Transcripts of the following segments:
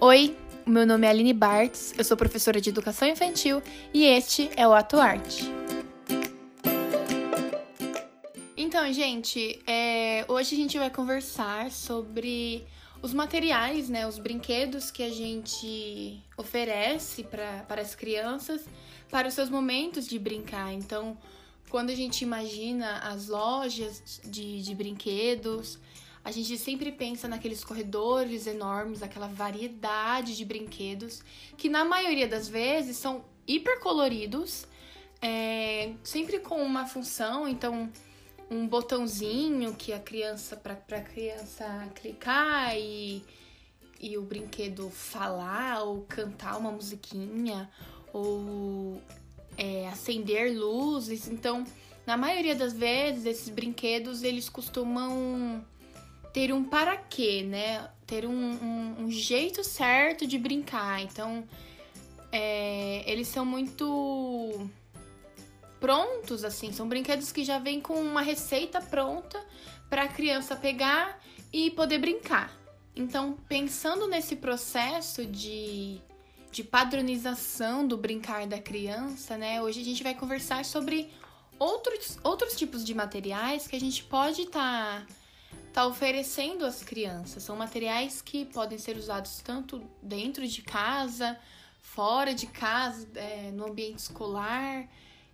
Oi, meu nome é Aline Bartz, eu sou professora de educação infantil e este é o Ato Arte. Então, gente, é, hoje a gente vai conversar sobre os materiais, né, os brinquedos que a gente oferece pra, para as crianças para os seus momentos de brincar. Então, quando a gente imagina as lojas de, de brinquedos, a gente sempre pensa naqueles corredores enormes, aquela variedade de brinquedos, que na maioria das vezes são hipercoloridos, é, sempre com uma função, então um botãozinho que a criança, para a criança clicar e, e o brinquedo falar ou cantar uma musiquinha ou é, acender luzes. Então, na maioria das vezes, esses brinquedos eles costumam ter um para quê, né? Ter um, um, um jeito certo de brincar. Então, é, eles são muito prontos, assim. São brinquedos que já vêm com uma receita pronta para a criança pegar e poder brincar. Então, pensando nesse processo de, de padronização do brincar da criança, né? Hoje a gente vai conversar sobre outros, outros tipos de materiais que a gente pode estar. Tá está oferecendo às crianças. São materiais que podem ser usados tanto dentro de casa, fora de casa, é, no ambiente escolar,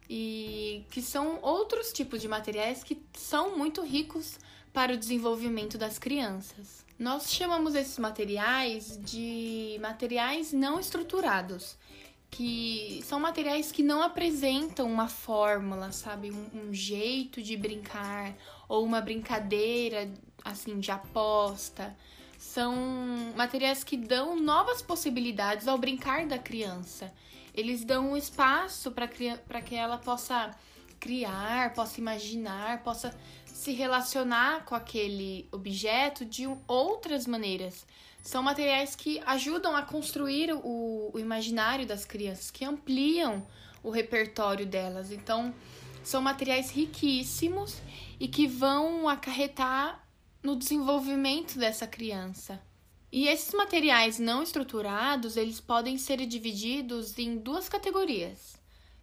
e que são outros tipos de materiais que são muito ricos para o desenvolvimento das crianças. Nós chamamos esses materiais de materiais não estruturados, que são materiais que não apresentam uma fórmula, sabe? Um, um jeito de brincar ou uma brincadeira assim de aposta. São materiais que dão novas possibilidades ao brincar da criança. Eles dão um espaço para que ela possa criar, possa imaginar, possa se relacionar com aquele objeto de outras maneiras. São materiais que ajudam a construir o, o imaginário das crianças, que ampliam o repertório delas. Então, são materiais riquíssimos e que vão acarretar no desenvolvimento dessa criança. E esses materiais não estruturados, eles podem ser divididos em duas categorias,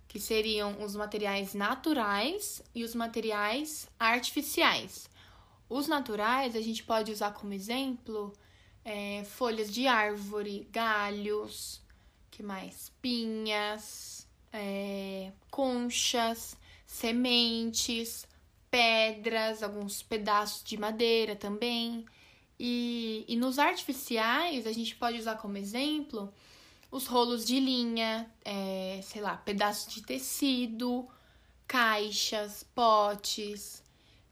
que seriam os materiais naturais e os materiais artificiais. Os naturais a gente pode usar como exemplo é, folhas de árvore, galhos, que mais? Pinhas, é, conchas, sementes, pedras, alguns pedaços de madeira também. E, e nos artificiais, a gente pode usar como exemplo os rolos de linha, é, sei lá, pedaços de tecido, caixas, potes,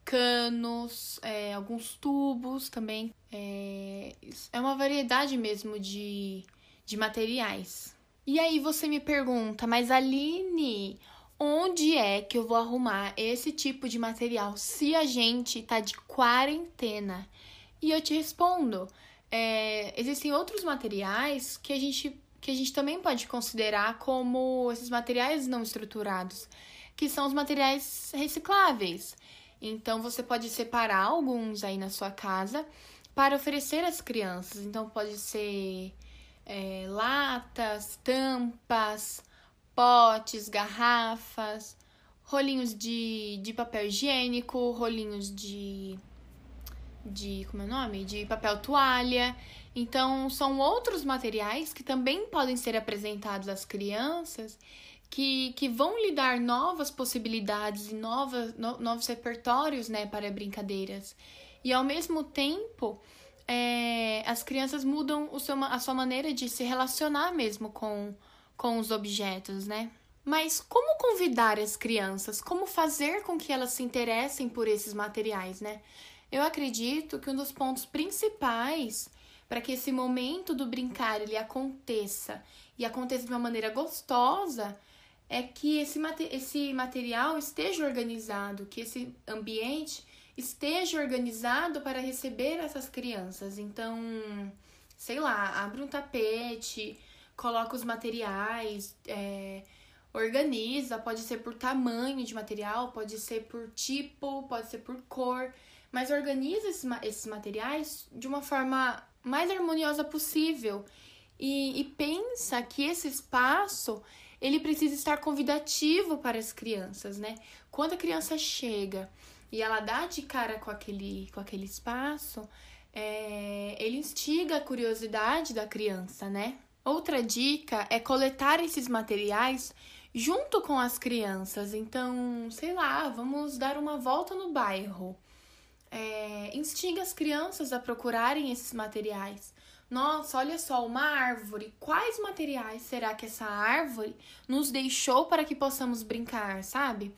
canos, é, alguns tubos também. É, é uma variedade mesmo de, de materiais. E aí você me pergunta, mas Aline, onde é que eu vou arrumar esse tipo de material se a gente tá de quarentena? E eu te respondo: é, existem outros materiais que a gente que a gente também pode considerar como esses materiais não estruturados, que são os materiais recicláveis. Então você pode separar alguns aí na sua casa para oferecer às crianças. Então pode ser é, latas, tampas, potes, garrafas, rolinhos de, de papel higiênico, rolinhos de. de. como é o nome? De papel toalha. Então, são outros materiais que também podem ser apresentados às crianças que, que vão lhe dar novas possibilidades e novas, no, novos repertórios né, para brincadeiras. E ao mesmo tempo, é, as crianças mudam o seu, a sua maneira de se relacionar mesmo com, com os objetos, né? Mas como convidar as crianças? Como fazer com que elas se interessem por esses materiais, né? Eu acredito que um dos pontos principais para que esse momento do brincar ele aconteça e aconteça de uma maneira gostosa é que esse, esse material esteja organizado, que esse ambiente esteja organizado para receber essas crianças. Então, sei lá, abre um tapete, coloca os materiais, é, organiza, pode ser por tamanho de material, pode ser por tipo, pode ser por cor, mas organiza esses, esses materiais de uma forma mais harmoniosa possível e, e pensa que esse espaço ele precisa estar convidativo para as crianças, né? Quando a criança chega e ela dá de cara com aquele, com aquele espaço, é, ele instiga a curiosidade da criança, né? Outra dica é coletar esses materiais junto com as crianças. Então, sei lá, vamos dar uma volta no bairro. É, instiga as crianças a procurarem esses materiais. Nossa, olha só, uma árvore. Quais materiais será que essa árvore nos deixou para que possamos brincar, sabe?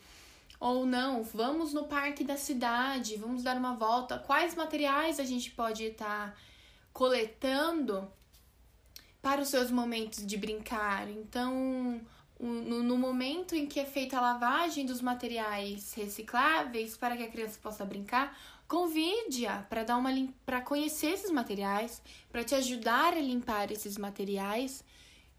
Ou não, vamos no parque da cidade, vamos dar uma volta. Quais materiais a gente pode estar coletando para os seus momentos de brincar? Então, no, no, momento em que é feita a lavagem dos materiais recicláveis para que a criança possa brincar, Convide-a para dar uma para conhecer esses materiais, para te ajudar a limpar esses materiais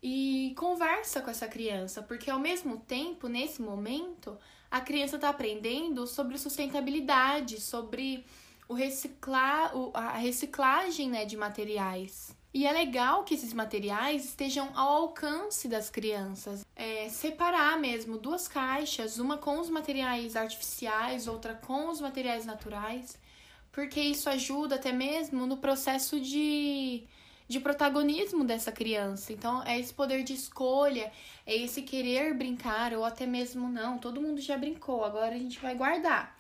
e conversa com essa criança, porque ao mesmo tempo, nesse momento, a criança está aprendendo sobre sustentabilidade, sobre o reciclar, a reciclagem né, de materiais. E é legal que esses materiais estejam ao alcance das crianças. É, separar mesmo duas caixas, uma com os materiais artificiais, outra com os materiais naturais, porque isso ajuda até mesmo no processo de, de protagonismo dessa criança. Então, é esse poder de escolha, é esse querer brincar, ou até mesmo não, todo mundo já brincou, agora a gente vai guardar.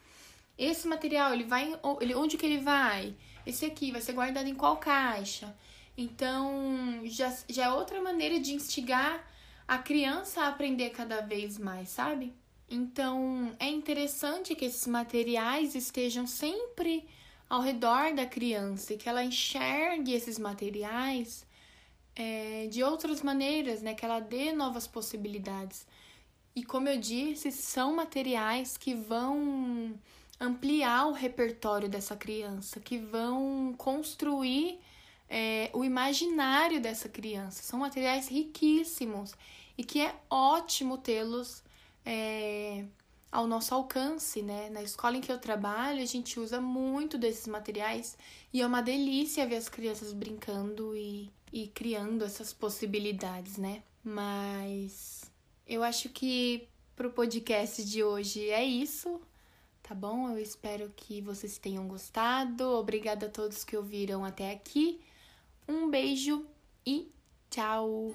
Esse material, ele vai. Ele, onde que ele vai? Esse aqui vai ser guardado em qual caixa? Então, já, já é outra maneira de instigar a criança a aprender cada vez mais, sabe? Então, é interessante que esses materiais estejam sempre ao redor da criança e que ela enxergue esses materiais é, de outras maneiras, né? Que ela dê novas possibilidades. E como eu disse, são materiais que vão ampliar o repertório dessa criança, que vão construir é, o imaginário dessa criança. São materiais riquíssimos e que é ótimo tê-los é, ao nosso alcance, né? Na escola em que eu trabalho, a gente usa muito desses materiais e é uma delícia ver as crianças brincando e, e criando essas possibilidades, né? Mas eu acho que pro podcast de hoje é isso, tá bom? Eu espero que vocês tenham gostado. Obrigada a todos que ouviram até aqui. Um beijo e tchau!